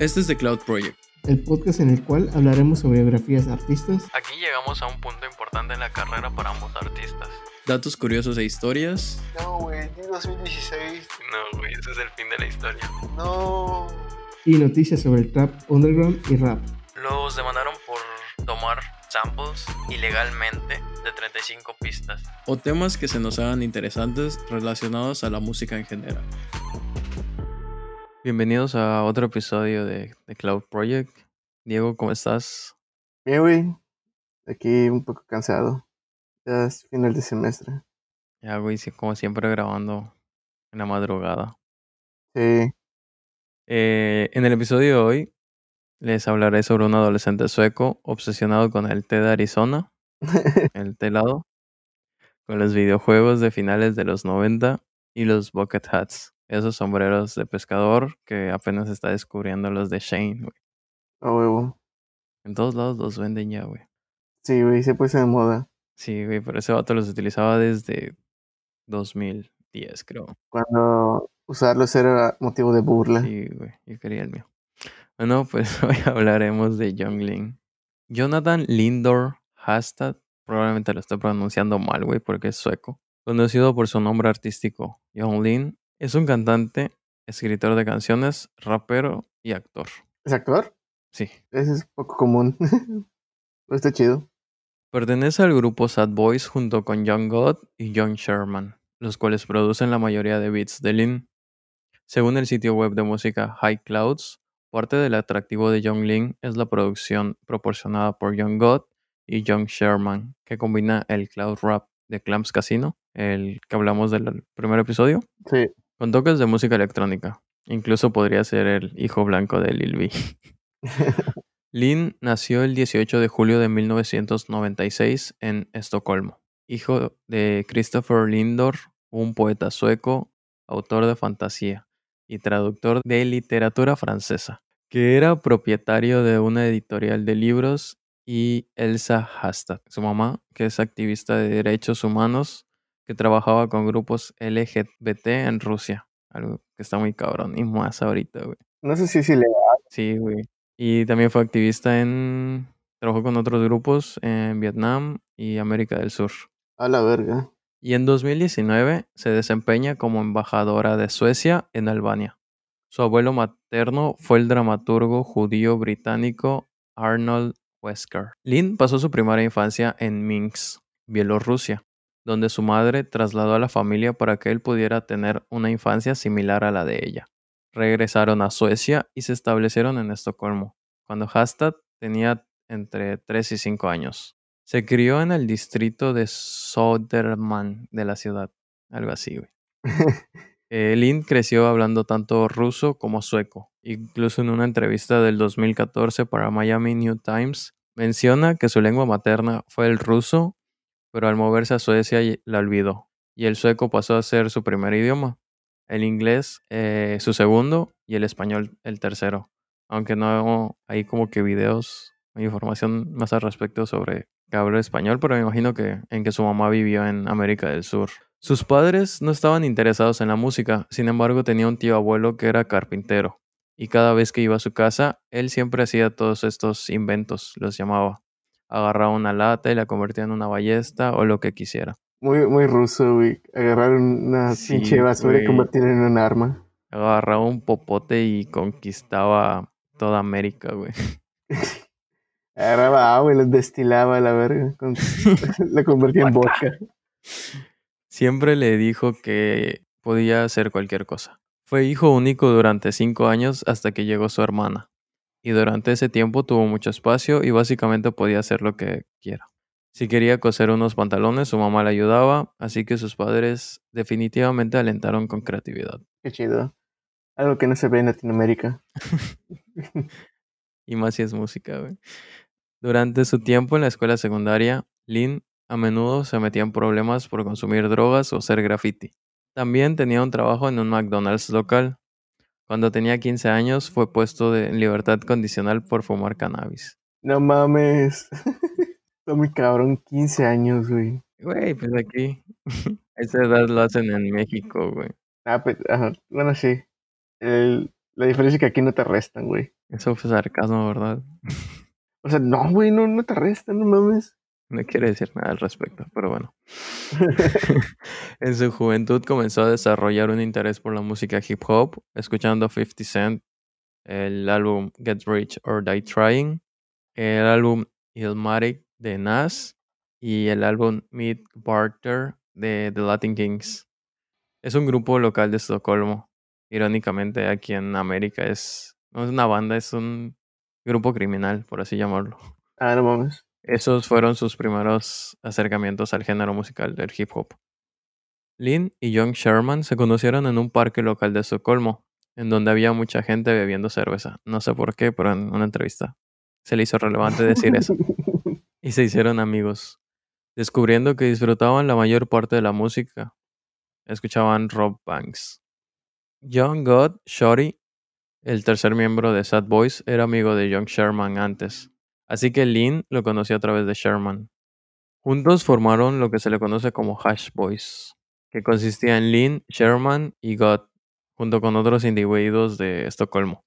Este es The Cloud Project. el podcast en el cual hablaremos sobre biografías de artistas, Aquí llegamos a un punto importante en la carrera para ambos artistas. Datos curiosos e historias. No, güey, ni 2016. No, güey, ese es el fin de la historia. No. y noticias sobre el trap underground y rap. Los demandaron por tomar samples ilegalmente de 35 pistas. O temas que se nos hagan interesantes relacionados a la música en general. Bienvenidos a otro episodio de The Cloud Project. Diego, ¿cómo estás? Bien, güey. Aquí un poco cansado. Ya es final de semestre. Ya, güey, como siempre grabando en la madrugada. Sí. Eh, en el episodio de hoy les hablaré sobre un adolescente sueco obsesionado con el té de Arizona, el té helado, con los videojuegos de finales de los 90 y los bucket hats, esos sombreros de pescador que apenas está descubriendo los de Shane, güey. A huevo. En todos lados los venden ya, güey. Sí, güey, se puso de moda. Sí, güey, pero ese vato los utilizaba desde 2010, creo. Cuando usarlos era motivo de burla. Sí, güey, yo quería el mío. Bueno, pues hoy hablaremos de John Lin. Jonathan Lindor Hastad, probablemente lo estoy pronunciando mal, güey, porque es sueco. Conocido por su nombre artístico, John Lin, es un cantante, escritor de canciones, rapero y actor. ¿Es actor? Sí. Ese es poco común. Está chido. Pertenece al grupo Sad Boys junto con John God y John Sherman, los cuales producen la mayoría de beats de Lin. Según el sitio web de música High Clouds, parte del atractivo de John Lin es la producción proporcionada por John God y John Sherman, que combina el cloud rap de Clams Casino, el que hablamos del primer episodio, Sí. Con toques de música electrónica. Incluso podría ser el hijo blanco de Lil B. Lin nació el 18 de julio de 1996 en Estocolmo, hijo de Christopher Lindor, un poeta sueco, autor de fantasía y traductor de literatura francesa, que era propietario de una editorial de libros, y Elsa Hastad, su mamá, que es activista de derechos humanos, que trabajaba con grupos LGBT en Rusia, algo que está muy cabrón, y más ahorita, güey. No sé si es ilegal. Sí, güey. Y también fue activista en... Trabajó con otros grupos en Vietnam y América del Sur. A la verga. Y en 2019 se desempeña como embajadora de Suecia en Albania. Su abuelo materno fue el dramaturgo judío británico Arnold Wesker. Lynn pasó su primera infancia en Minsk, Bielorrusia, donde su madre trasladó a la familia para que él pudiera tener una infancia similar a la de ella. Regresaron a Suecia y se establecieron en Estocolmo, cuando Hastad tenía entre 3 y 5 años. Se crió en el distrito de Söderman de la ciudad, algo así, güey. Eh, Lynn creció hablando tanto ruso como sueco. Incluso en una entrevista del 2014 para Miami New Times, menciona que su lengua materna fue el ruso, pero al moverse a Suecia la olvidó. Y el sueco pasó a ser su primer idioma. El inglés, eh, su segundo, y el español, el tercero. Aunque no hay como que videos información más al respecto sobre que habla español, pero me imagino que en que su mamá vivió en América del Sur. Sus padres no estaban interesados en la música, sin embargo tenía un tío abuelo que era carpintero, y cada vez que iba a su casa, él siempre hacía todos estos inventos, los llamaba. Agarraba una lata y la convertía en una ballesta o lo que quisiera. Muy, muy ruso, güey. Agarrar una Sí, pinche basura y convertirla en un arma. Agarraba un popote y conquistaba toda América, güey. Agarraba agua y la destilaba a la verga. con- la convertía en vodka. Siempre le dijo que podía hacer cualquier cosa. Fue hijo único durante cinco años hasta que llegó su hermana. Y durante ese tiempo tuvo mucho espacio y básicamente podía hacer lo que quiera. Si quería coser unos pantalones, su mamá le ayudaba, así que sus padres definitivamente alentaron con creatividad. Qué chido. Algo que no se ve en Latinoamérica. Y más si es música, güey. Durante su tiempo en la escuela secundaria, Lynn a menudo se metía en problemas por consumir drogas o hacer graffiti. También tenía un trabajo en un McDonald's local. Cuando tenía 15 años fue puesto de en libertad condicional por fumar cannabis. No mames. Está muy cabrón. 15 años, güey. Güey, pues aquí, a esa edad lo hacen en México, güey. Ah, pues, ajá. Bueno, sí. El- la diferencia es que aquí no te arrestan, güey. Eso fue sarcasmo, ¿verdad? O sea, no, güey, no, no te arrestan, no mames. No quiere decir nada al respecto, pero bueno. en su juventud comenzó a desarrollar un interés por la música hip hop, escuchando 50 Cent, el álbum Get Rich or Die Trying, el álbum Illmatic de Nas y el álbum Meet Barter de The Latin Kings. Es un grupo local de Estocolmo. Irónicamente, aquí en América es, no es una banda, es un grupo criminal, por así llamarlo. Ah, no mames. Esos fueron sus primeros acercamientos al género musical del hip hop. Lynn y John Sherman se conocieron en un parque local de Estocolmo, en donde había mucha gente bebiendo cerveza. No sé por qué, pero en una entrevista se le hizo relevante decir eso. Y se hicieron amigos, descubriendo que disfrutaban la mayor parte de la música. Escuchaban Rob Banks. John God Shorty, el tercer miembro de Sad Boys, era amigo de John Sherman antes, así que Lynn lo conoció a través de Sherman. Juntos formaron lo que se le conoce como Hash Boys, que consistía en Lynn, Sherman y God, junto con otros individuos de Estocolmo,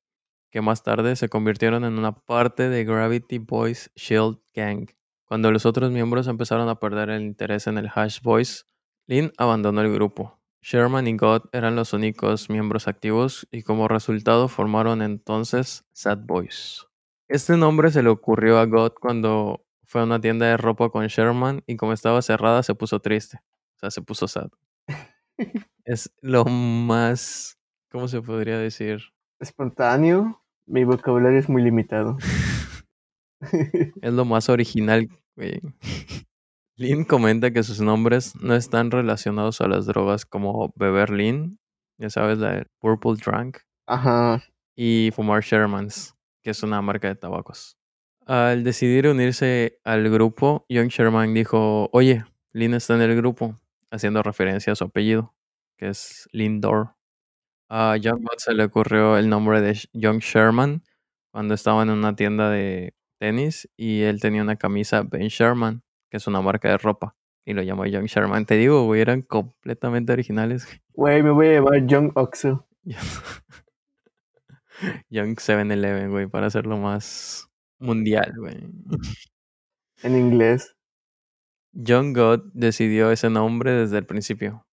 que más tarde se convirtieron en una parte de Gravity Boys Shield Gang. Cuando los otros miembros empezaron a perder el interés en el Hash Boys, Lynn abandonó el grupo. Sherman y God eran los únicos miembros activos y como resultado formaron entonces Sad Boys. Este nombre se le ocurrió a God cuando fue a una tienda de ropa con Sherman y como estaba cerrada se puso triste. O sea, se puso sad. es lo más, ¿cómo se podría decir? Espontáneo. Mi vocabulario es muy limitado. es lo más original, güey. Lynn comenta que sus nombres no están relacionados a las drogas como beber Lynn, ya sabes, la de Purple Drunk, Ajá. y fumar Shermans, que es una marca de tabacos. Al decidir unirse al grupo, Young Sherman dijo, oye, Lynn está en el grupo, haciendo referencia a su apellido, que es Lindor. A Young God se le ocurrió el nombre de Young Sherman cuando estaba en una tienda de tenis y él tenía una camisa Ben Sherman, que es una marca de ropa, y lo llamó Young Sherman. Te digo, güey, eran completamente originales. Güey, me voy a llamar Young Oxo. Young 7-Eleven, güey, para hacerlo más mundial, güey. En inglés. John God decidió ese nombre desde el principio.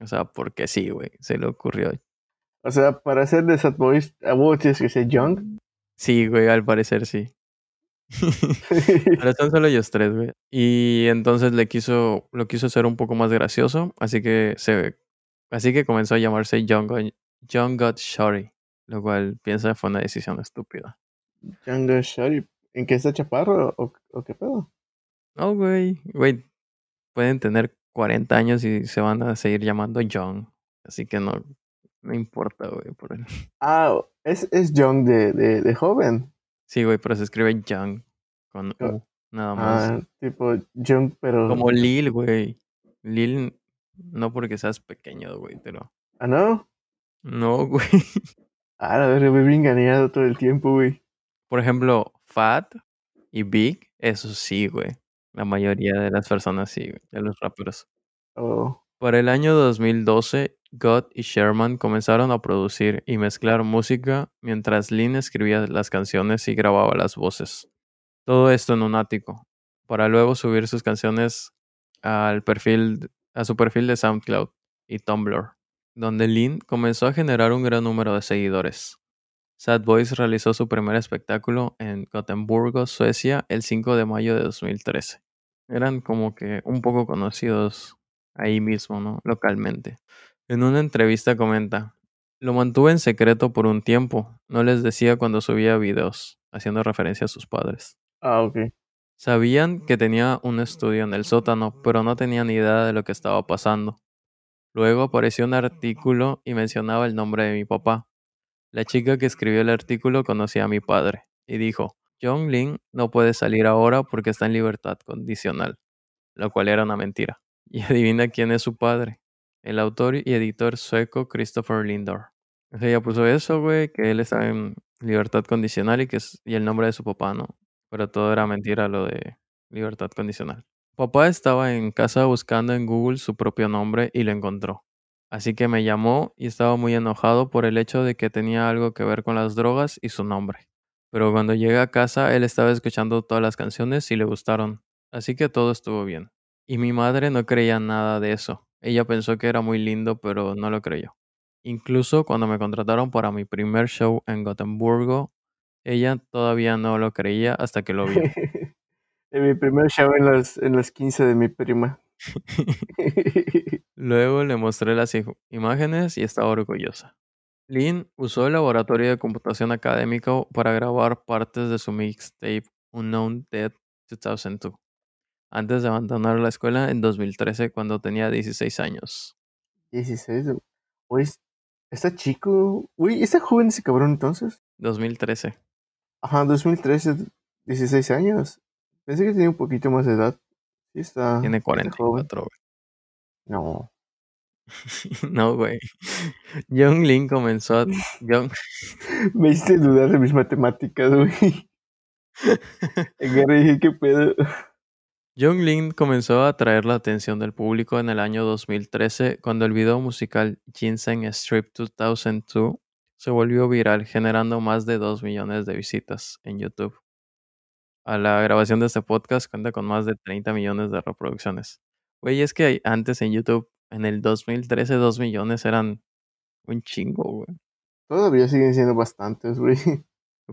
O sea, porque sí, güey, se le ocurrió. O sea, para ser de Sad Boys, ¿a vos tienes que ser Young? Sí, güey, al parecer sí. Pero están solo ellos tres, güey. Y entonces le quiso, lo quiso hacer un poco más gracioso, así que se, así que comenzó a llamarse John God, John God Shorty, lo cual piensa fue una decisión estúpida. God Shorty. ¿En qué está chaparro o, o qué pedo? No, güey, güey, pueden tener 40 años y se van a seguir llamando John, así que no, no importa, güey, por él. Ah, es, es Young de, de, de joven. Sí, güey, pero se escribe Young con U, nada más. Ah, tipo Young, pero. Como Lil, güey. Lil, no porque seas pequeño, güey, pero. Ah, no. No, güey. Ah, a ver, me he engañado todo el tiempo, güey. Por ejemplo, Fat y Big, eso sí, güey. La mayoría de las personas sí, güey, de los raperos. Oh. Para el año 2012, God y Sherman comenzaron a producir y mezclar música mientras Lynn escribía las canciones y grababa las voces. Todo esto en un ático, para luego subir sus canciones al perfil, a su perfil de SoundCloud y Tumblr, donde Lynn comenzó a generar un gran número de seguidores. Sad Boys realizó su primer espectáculo en Gotemburgo, Suecia, el 5 de mayo de 2013. Eran como que un poco conocidos ahí mismo, ¿no? Localmente. En una entrevista comenta, lo mantuve en secreto por un tiempo, no les decía cuando subía videos, haciendo referencia a sus padres. Ah, ok. Sabían que tenía un estudio en el sótano, pero no tenían idea de lo que estaba pasando. Luego apareció un artículo y mencionaba el nombre de mi papá. La chica que escribió el artículo conocía a mi padre y dijo, John Lin no puede salir ahora porque está en libertad condicional, lo cual era una mentira. Y adivina quién es su padre, el autor y editor sueco Christopher Lindor. O sea, ella puso eso, güey, que él está en libertad condicional y que es, y el nombre de su papá, ¿no? Pero todo era mentira lo de libertad condicional. Papá estaba en casa buscando en Google su propio nombre y lo encontró. Así que me llamó y estaba muy enojado por el hecho de que tenía algo que ver con las drogas y su nombre. Pero cuando llegué a casa, él estaba escuchando todas las canciones y le gustaron. Así que todo estuvo bien. Y mi madre no creía nada de eso. Ella pensó que era muy lindo, pero no lo creyó. Incluso cuando me contrataron para mi primer show en Gotemburgo, ella todavía no lo creía hasta que lo vio. en mi primer show en los, en los 15 de mi prima. Luego le mostré las imágenes y estaba orgullosa. Lynn usó el laboratorio de computación académico para grabar partes de su mixtape Unknown Dead 2002, antes de abandonar la escuela en 2013 cuando tenía 16 años. 16. Uy, está chico. Uy, está joven ese cabrón entonces. 2013. Ajá, 2013, 16 años. Pensé que tenía un poquito más de edad. Sí, está. Tiene está joven. 44, güey. No. No, güey. Young Lin comenzó a... Me hiciste dudar de mis matemáticas, güey. Dije, ¿qué pedo? Young Lin comenzó a atraer la atención del público en el año 2013 cuando el video musical Ginseng Strip 2002 se volvió viral generando más de 2 millones de visitas en YouTube. A la grabación de este podcast cuenta con más de 30 millones de reproducciones. Güey, es que antes en YouTube, en el 2013, 2 millones eran un chingo, güey. Todavía siguen siendo bastantes, güey.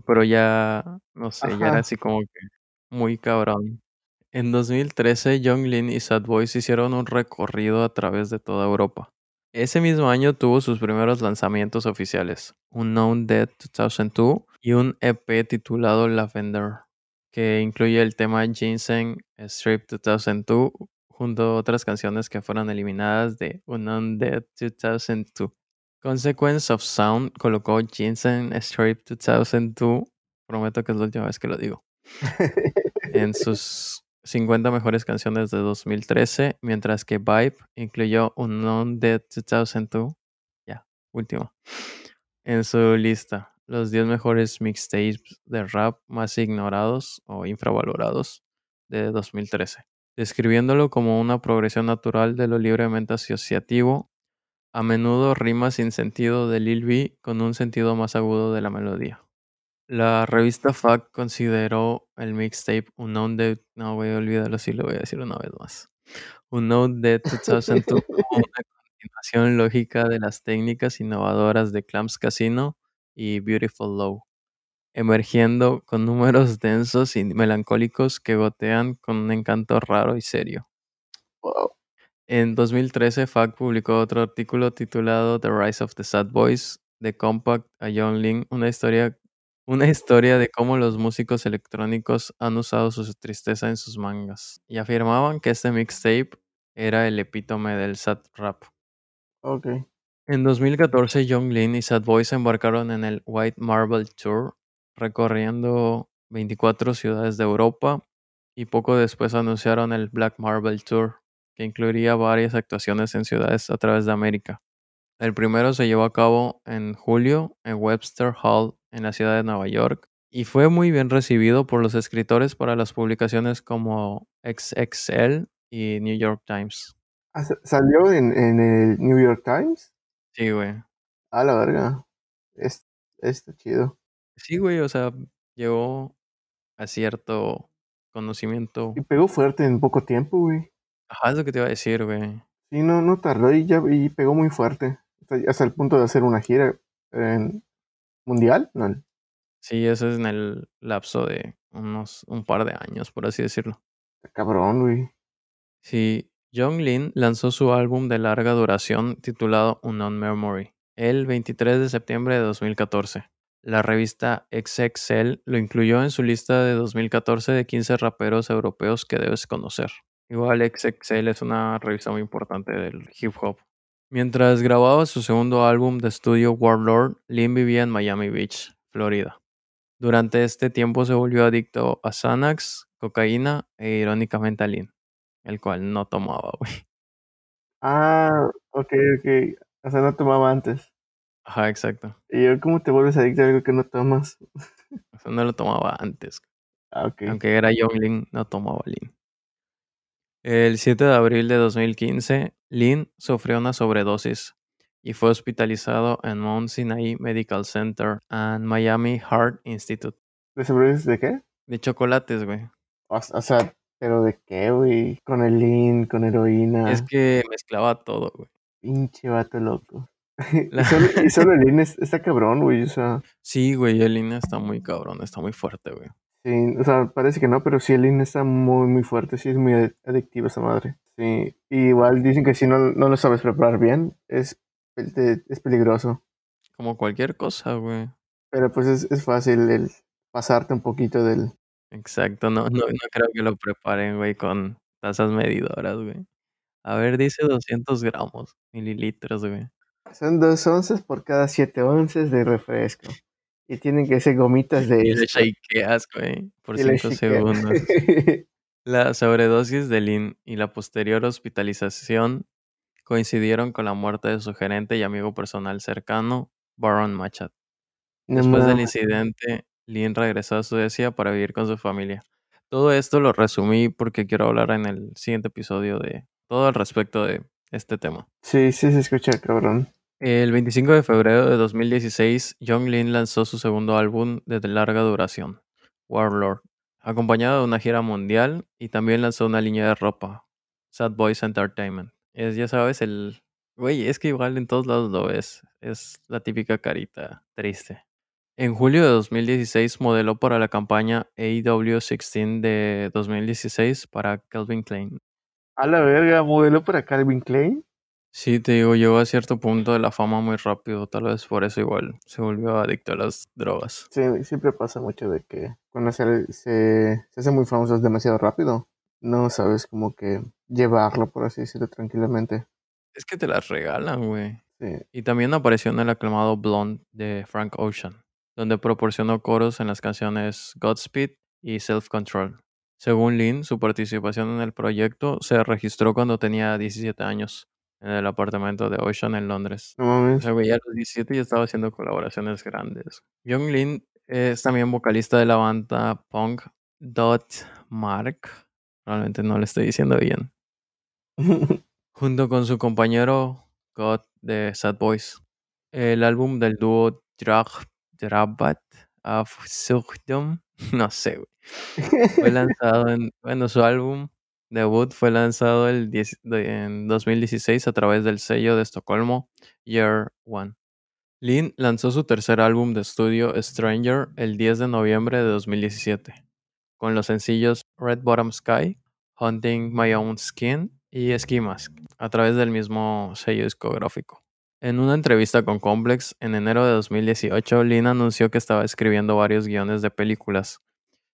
Pero ya, no sé, ya era así como que muy cabrón. En 2013, Young Lin y Sad Boys hicieron un recorrido a través de toda Europa. Ese mismo año tuvo sus primeros lanzamientos oficiales, Unknown Dead 2002 y un EP titulado Lavender, que incluye el tema Ginseng Strip 2002 junto a otras canciones que fueron eliminadas de Unknown Dead 2002. Consequence of Sound colocó Ginseng Strip 2002, prometo que es la última vez que lo digo, en sus 50 mejores canciones de 2013, mientras que Vibe incluyó Unknown Dead 2002, ya, último, en su lista, los 10 mejores mixtapes de rap más ignorados o infravalorados de 2013, describiéndolo como una progresión natural de lo libremente asociativo, a menudo rima sin sentido de Lil B con un sentido más agudo de la melodía. La revista FAC consideró el mixtape Unknown Dead. No, voy a olvidarlo si lo voy a decir una vez más. Unknown Dead 2002 como una continuación lógica de las técnicas innovadoras de Clams Casino y Beautiful Low, emergiendo con números densos y melancólicos que gotean con un encanto raro y serio. Wow. En 2013, FAC publicó otro artículo titulado The Rise of the Sad Boys, de Compact a John Lin, una historia, una historia de cómo los músicos electrónicos han usado su tristeza en sus mangas, y afirmaban que este mixtape era el epítome del sad rap. Ok. En 2014, Young Lin y Sad Boys se embarcaron en el White Marble Tour, recorriendo 24 ciudades de Europa, y poco después anunciaron el Black Marble Tour, que incluiría varias actuaciones en ciudades a través de América. El primero se llevó a cabo en julio en Webster Hall, en la ciudad de Nueva York, y fue muy bien recibido por los escritores para las publicaciones como XXL y New York Times. Ah, sa- ¿Salió en, en el New York Times? Sí, güey. A la verga. Es, está chido. Sí, güey, o sea, llegó a cierto conocimiento. Y pegó fuerte en poco tiempo, güey. Ajá, es lo que te iba a decir, güey. Sí, no, no tardó y ya y pegó muy fuerte. Hasta, hasta el punto de hacer una gira en mundial. No, Sí, eso es en el lapso de unos un par de años, por así decirlo. cabrón, güey. Sí, Young Lin lanzó su álbum de larga duración titulado Unknown Memory el 23 de septiembre de 2014. La revista XXL lo incluyó en su lista de 2014 de 15 raperos europeos que debes conocer. Igual XXL es una revista muy importante del hip hop. Mientras grababa su segundo álbum de estudio Warlord, Lin vivía en Miami Beach, Florida. Durante este tiempo se volvió adicto a Xanax, cocaína e irónicamente a Lin, el cual no tomaba, güey. Ah, ok, ok. O sea, no tomaba antes. Ajá, exacto. Y yo, ¿cómo te vuelves adicto a algo que no tomas? O sea, no lo tomaba antes. Ah, ok. Aunque era Young Lin, no tomaba Lin. El 7 de abril de 2015, Lin sufrió una sobredosis y fue hospitalizado en Mount Sinai Medical Center and Miami Heart Institute. ¿De sobredosis de qué? De chocolates, güey. O, o sea, ¿pero de qué, güey? Con el lean, con heroína. Es que mezclaba todo, güey. Pinche vato loco. La- y, solo, y solo el lean es- está cabrón, güey. O sea, Sí, güey, el INE está muy cabrón, está muy fuerte, güey. sí, o sea, parece que no, pero sí el lean está muy, muy fuerte. Sí, es muy adictiva esa madre. Sí. Y igual dicen que si no, no lo sabes preparar bien, es, es peligroso. Como cualquier cosa, güey. Pero pues es, es fácil el pasarte un poquito del... Exacto, no, no, no creo que lo preparen, güey, con tazas medidoras, güey. A ver, dice 200 gramos, mililitros, güey. Son dos onzas por cada siete onzas de refresco. Y tienen que ser gomitas de Y le shakeas, güey, por Y le 5 shakea. segundos. La sobredosis de Lin y la posterior hospitalización coincidieron con la muerte de su gerente y amigo personal cercano, Baron Machat. No Después del incidente, Lin regresó a Suecia para vivir con su familia. Todo esto lo resumí porque quiero hablar en el siguiente episodio de todo al respecto de este tema. Sí, sí se escucha cabrón. El 25 de febrero de 2016, Young Lin lanzó su segundo álbum de larga duración, Warlord, acompañado de una gira mundial y también lanzó una línea de ropa, Sad Boys Entertainment. Es, ya sabes, el... Güey, es que igual en todos lados lo ves. Es la típica carita triste. En julio de 2016 modeló para la campaña AEW 16 de 2016 para Calvin Klein. A la verga, modelo para Calvin Klein. Sí, te digo, llegó a cierto punto de la fama muy rápido, tal vez por eso igual se volvió adicto a las drogas. Sí, siempre pasa mucho de que cuando se, se, se hace muy famoso es demasiado rápido. No sabes como que llevarlo, por así decirlo, tranquilamente. Es que te las regalan, güey. Sí. Y también apareció en el aclamado Blonde de Frank Ocean, donde proporcionó coros en las canciones Godspeed y Self Control. Según Lynn, su participación en el proyecto se registró cuando tenía 17 años, en el apartamento de Ocean en Londres. No O sea, güey, a los 17 ya estaba haciendo colaboraciones grandes. Young Lin es también vocalista de la banda punk Dot Mark. Probablemente no le estoy diciendo bien. Junto con su compañero God de Sad Boys. El álbum del dúo Drag Drabat of Sugdom. No sé, güey. Fue lanzado en. Bueno, su álbum debut fue lanzado el 10 de- en 2016 a través del sello de Estocolmo Year One. Lin lanzó su tercer álbum de estudio Stranger el 10 de noviembre de 2017, con los sencillos Red Bottom Sky, Hunting My Own Skin y Ski Mask, a través del mismo sello discográfico. En una entrevista con Complex en enero de 2018, Lin anunció que estaba escribiendo varios guiones de películas,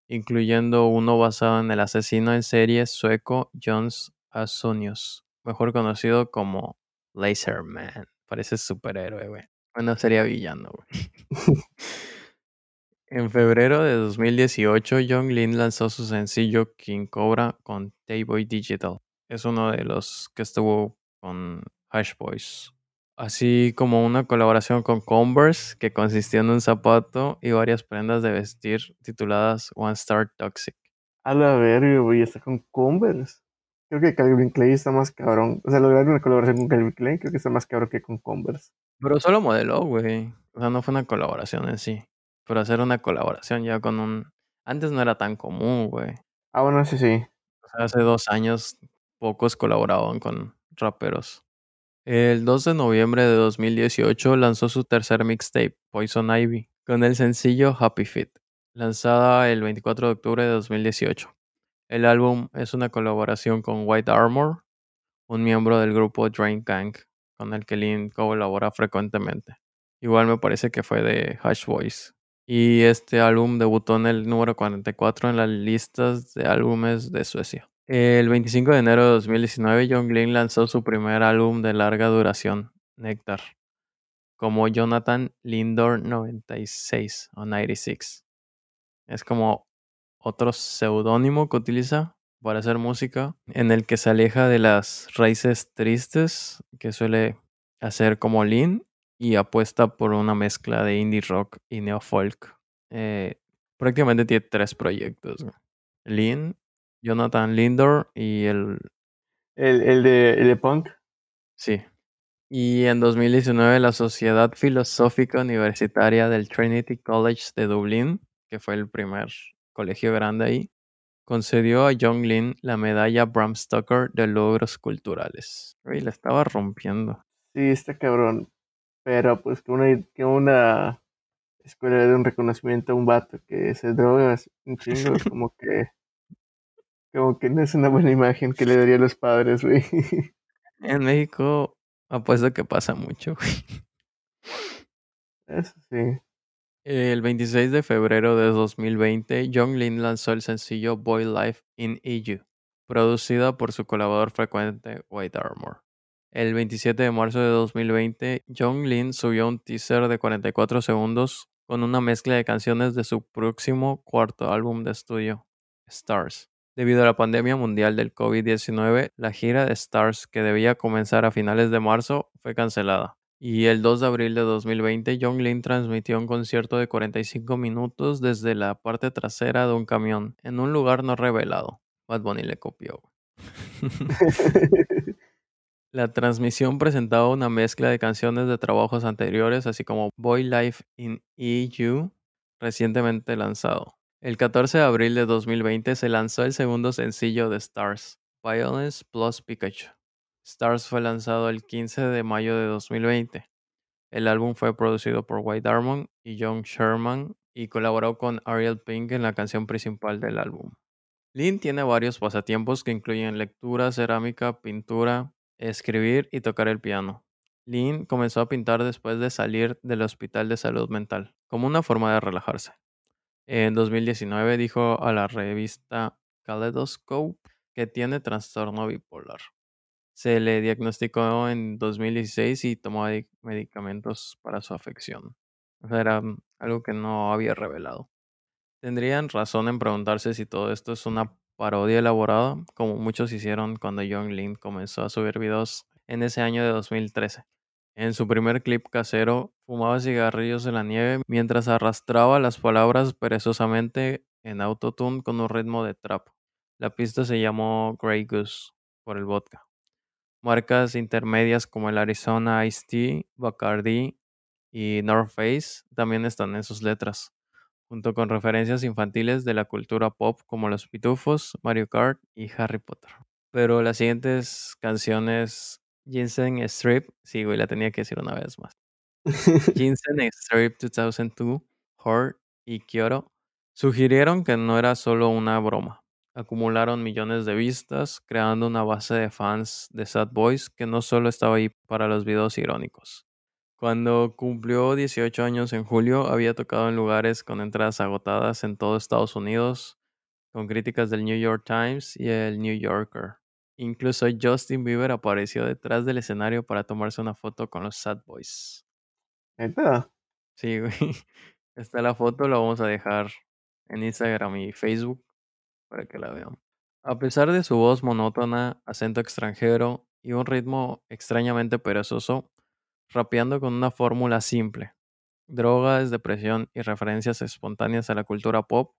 incluyendo uno basado en el asesino en serie sueco Jons Asunius, mejor conocido como Laserman. Parece superhéroe, güey. Bueno, sería villano, güey. En febrero de 2018, Young Lin lanzó su sencillo King Cobra con Tayboy Digital. Es uno de los que estuvo con Hash Boys. Así como una colaboración con Converse que consistió en un zapato y varias prendas de vestir tituladas One Star Toxic. A la verga, güey, está con Converse. Creo que Calvin Klein está más cabrón. O sea, lograr una colaboración con Calvin Klein creo que está más cabrón que con Converse. Pero solo modeló, güey. O sea, no fue una colaboración en sí. Pero hacer una colaboración ya con un... Antes no era tan común, güey. Ah, bueno, sí, sí. O sea, hace dos años pocos colaboraban con raperos. El 2 de noviembre de 2018 lanzó su tercer mixtape, Poison Ivy, con el sencillo Happy Feet, lanzada el 24 de octubre de 2018. El álbum es una colaboración con White Armor, un miembro del grupo Drain Gang, con el que Lin colabora frecuentemente. Igual me parece que fue de Hash Boys. Y este álbum debutó en el número 44 en las listas de álbumes de Suecia. El 25 de enero de 2019, John Glenn lanzó su primer álbum de larga duración, Nectar, como Jonathan Lindor 96 o 96. Es como otro seudónimo que utiliza para hacer música, en el que se aleja de las raíces tristes que suele hacer como Lin y apuesta por una mezcla de indie rock y neofolk. Eh, prácticamente tiene tres proyectos. güey. Jonathan Lindor y el... El, el, de, el de Punk. Sí. Y en 2019 la Sociedad Filosófica Universitaria del Trinity College de Dublín que fue el primer colegio grande ahí, concedió a John Lin la medalla Bram Stoker de logros culturales. Uy, la estaba rompiendo. Sí, está cabrón. Pero pues que una, que una escuela de un reconocimiento a un vato que se droga un chingo, como que como que no es una buena imagen que le daría a los padres, güey. En México apuesto que pasa mucho. güey. Eso sí. El 26 de febrero de 2020, John Lin lanzó el sencillo Boy Life in EU, producida por su colaborador frecuente White Armor. El 27 de marzo de 2020, John Lin subió un teaser de 44 segundos con una mezcla de canciones de su próximo cuarto álbum de estudio, Stars. Debido a la pandemia mundial del COVID-19, la gira de Stars, que debía comenzar a finales de marzo, fue cancelada. Y el 2 de abril de 2020, John Lin transmitió un concierto de 45 minutos desde la parte trasera de un camión, en un lugar no revelado. Bad Bunny le copió. La transmisión presentaba una mezcla de canciones de trabajos anteriores, así como Boy Life in EU, recientemente lanzado. El 14 de abril de 2020 se lanzó el segundo sencillo de Stars, Violence Plus Pikachu. Stars fue lanzado el 15 de mayo de 2020. El álbum fue producido por White Diamond y John Sherman y colaboró con Ariel Pink en la canción principal del álbum. Lin tiene varios pasatiempos que incluyen lectura, cerámica, pintura, escribir y tocar el piano. Lin comenzó a pintar después de salir del hospital de salud mental, como una forma de relajarse. En 2019 dijo a la revista Kaleidoscope que tiene trastorno bipolar. Se le diagnosticó en 2016 y tomó medicamentos para su afección. Era mm, algo que no había revelado. Tendrían razón en preguntarse si todo esto es una parodia elaborada, como muchos hicieron cuando John Lin comenzó a subir videos en ese año de 2013. En su primer clip casero, fumaba cigarrillos en la nieve mientras arrastraba las palabras perezosamente en autotune con un ritmo de trap. La pista se llamó Grey Goose por el vodka. Marcas intermedias como el Arizona Ice Tea, Bacardi y North Face también están en sus letras, junto con referencias infantiles de la cultura pop como Los Pitufos, Mario Kart y Harry Potter. Pero las siguientes canciones, Ginseng Strip, sí, güey, la tenía que decir una vez más. Ginseng Strip 2002, Hort y Kyoto sugirieron que no era solo una broma. Acumularon millones de vistas, creando una base de fans de Sad Boys que no solo estaba ahí para los videos irónicos. Cuando cumplió 18 años en julio, había tocado en lugares con entradas agotadas en todo Estados Unidos, con críticas del New York Times y el New Yorker. Incluso Justin Bieber apareció detrás del escenario para tomarse una foto con los Sad Boys. Neta. Sí, güey. Está la foto, la vamos a dejar en Instagram y Facebook para que la vean. A pesar de su voz monótona, acento extranjero y un ritmo extrañamente perezoso, rapeando con una fórmula simple, drogas, depresión y referencias espontáneas a la cultura pop,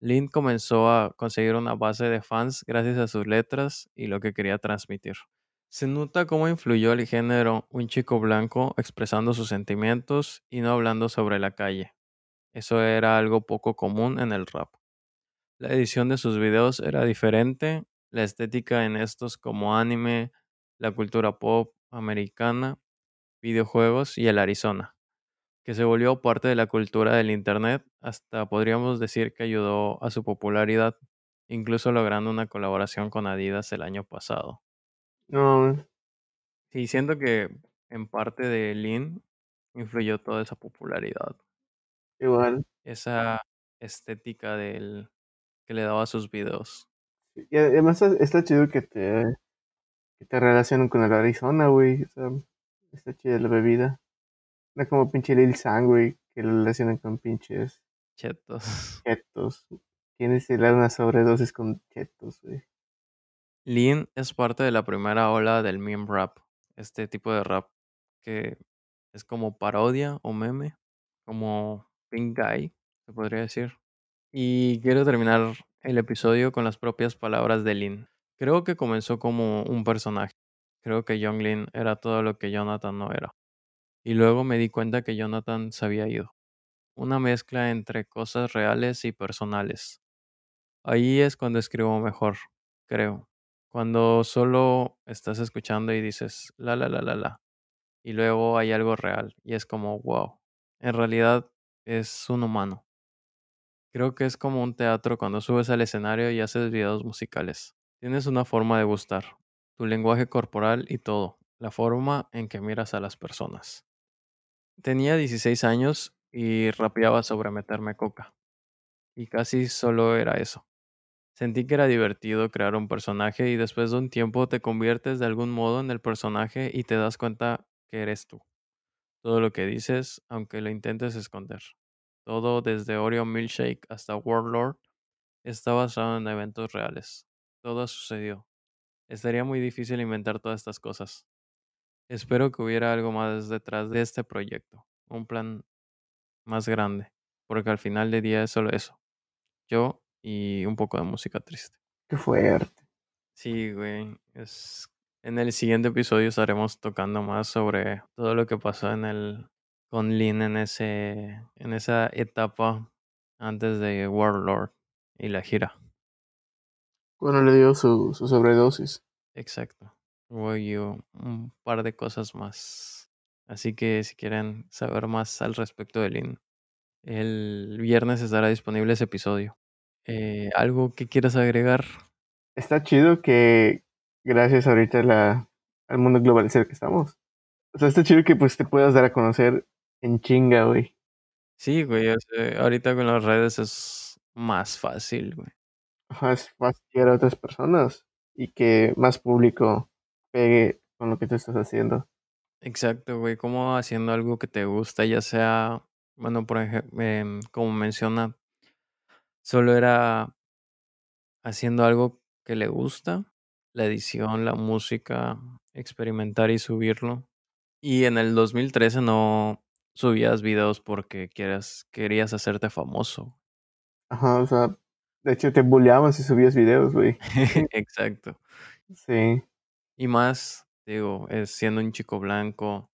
Lin comenzó a conseguir una base de fans gracias a sus letras y lo que quería transmitir. Se nota cómo influyó el género un chico blanco expresando sus sentimientos y no hablando sobre la calle. Eso era algo poco común en el rap. La edición de sus videos era diferente, la estética en estos como anime, la cultura pop americana, videojuegos y el Arizona, que se volvió parte de la cultura del Internet, hasta podríamos decir que ayudó a su popularidad, incluso logrando una colaboración con Adidas el año pasado. No, Sí, siento que en parte de Lin influyó toda esa popularidad, igual. esa estética del que le daba a sus videos. Y además está, chido que te, que te relacionen con el Arizona, güey. O sea, está chida la bebida. No como pinche Lil Sang, güey, que lo relacionan con pinches Chetos. chetos. Tienes que dar una sobredosis con chetos, güey. Lean es parte de la primera ola del meme rap, este tipo de rap que es como parodia o meme, como Pink Guy, se podría decir. Y quiero terminar el episodio con las propias palabras de Lin. Creo que comenzó como un personaje. Creo que Young Lin era todo lo que Jonathan no era. Y luego me di cuenta que Jonathan se había ido. una mezcla entre cosas reales y personales. Ahí es cuando escribo mejor, creo. Cuando solo estás escuchando y dices la la la la la. Y luego hay algo real y es como wow. En realidad es un humano. Creo que es como un teatro cuando subes al escenario y haces videos musicales. Tienes una forma de gustar, tu lenguaje corporal y todo, la forma en que miras a las personas. Tenía 16 años y rapeaba sobre meterme coca. Y casi solo era eso. Sentí que era divertido crear un personaje y después de un tiempo te conviertes de algún modo en el personaje y te das cuenta que eres tú. Todo lo que dices, aunque lo intentes esconder. Todo desde Oreo Milkshake hasta Warlord está basado en eventos reales. Todo sucedió. Estaría muy difícil inventar todas estas cosas. Espero que hubiera algo más detrás de este proyecto, un plan más grande, porque al final del día es solo eso. Yo y un poco de música triste. Qué fuerte. Sí, güey. Es... En el siguiente episodio estaremos tocando más sobre todo lo que pasó en el con Lin en ese en esa etapa antes de Warlord y la gira. Bueno, le dio su, su sobredosis. Exacto. Hubo y un par de cosas más. Así que si quieren saber más al respecto de Lin, el viernes estará disponible ese episodio. Eh, ¿Algo que quieras agregar? Está chido que gracias ahorita a la, al mundo globalizado que estamos. O sea, está chido que pues te puedas dar a conocer en chinga, güey. Sí, güey. o sea, ahorita con las redes es más fácil, güey. Ajá, es fácil llegar a otras personas y que más público pegue con lo que tú estás haciendo. Exacto, güey. Como haciendo algo que te gusta, ya sea, bueno, por ejemplo, como menciona, solo era haciendo algo que le gusta, la edición, la música, experimentar y subirlo. Y en el 2013 no subías videos porque quieras, querías hacerte famoso. Ajá, o sea, de hecho te bulleaban si subías videos, güey. Exacto. Sí, Y más, digo, es siendo un chico blanco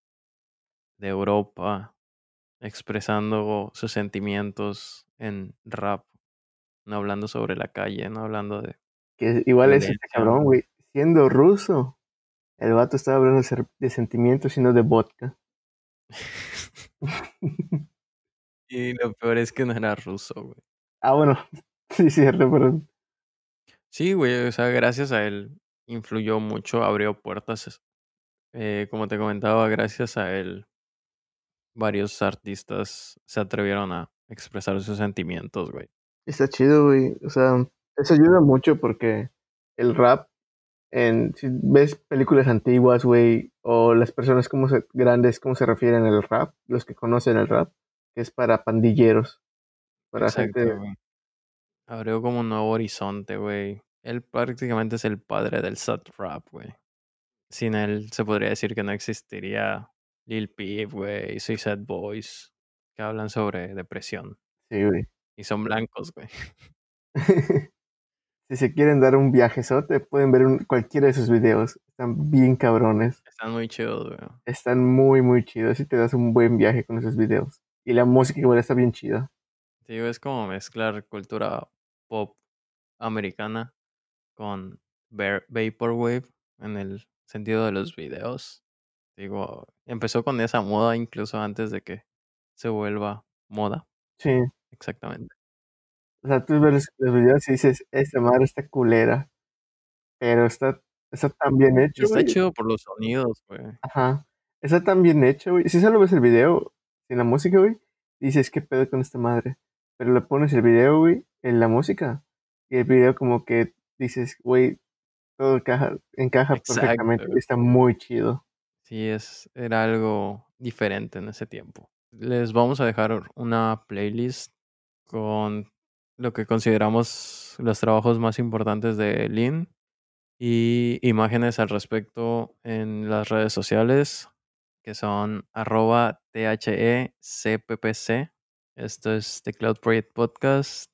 de Europa, expresando sus sentimientos en rap, no hablando sobre la calle, no hablando de... que igual es este cabrón, güey. Siendo ruso, el vato estaba hablando de sentimientos y no de vodka. y lo peor es que no era ruso, güey. ah, bueno, sí, cierto, pero Sí, güey, o sea, gracias a él influyó mucho, abrió puertas. eh, como te comentaba, gracias a él, varios artistas se atrevieron a expresar sus sentimientos, güey. Está chido, güey. O sea, eso ayuda mucho porque el rap, en, si ves películas antiguas, güey, o las personas como se, grandes, cómo se refieren al rap, los que conocen el rap, que es para pandilleros, para Exacto, gente. Abrió como un nuevo horizonte, güey. Él prácticamente es el padre del sad rap, güey. Sin él se podría decir que no existiría Lil Peep, güey, Suicide Boys, que hablan sobre depresión. Sí, güey. Y son blancos, güey. si se quieren dar un viajezote, pueden ver un- cualquiera de sus videos. Están bien cabrones. Están muy chidos, güey. Están muy, muy chidos y te das un buen viaje con esos videos. Y la música igual está bien chida. Digo, es como mezclar cultura pop americana con va- Vaporwave en el sentido de los videos. Digo, empezó con esa moda incluso antes de que se vuelva moda. Sí. Exactamente. O sea, tú ves los videos y dices, esta madre está culera. Pero está, está tan bien hecho, Está güey. chido por los sonidos, güey. Ajá. Está tan bien hecho, güey. Si solo ves el video sin la música, güey, dices, ¿qué pedo con esta madre? Pero le pones el video, güey, en la música. Y el video como que dices, güey, todo encaja, encaja Exacto, perfectamente. Está muy chido. Sí, es, era algo diferente en ese tiempo. Les vamos a dejar una playlist con lo que consideramos los trabajos más importantes de Lin y imágenes al respecto en las redes sociales que son arroba THECPPC. Esto es The Cloud Project Podcast.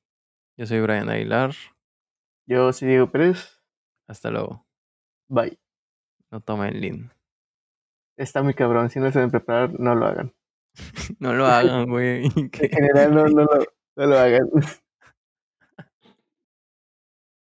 Yo soy Brian Aguilar. Yo sí digo, Pérez, Hasta luego. bye. No tomen Lin. Está muy cabrón. Si no se saben preparar, no lo hagan. No lo hagan, güey. En general, no, no, lo, no lo hagan.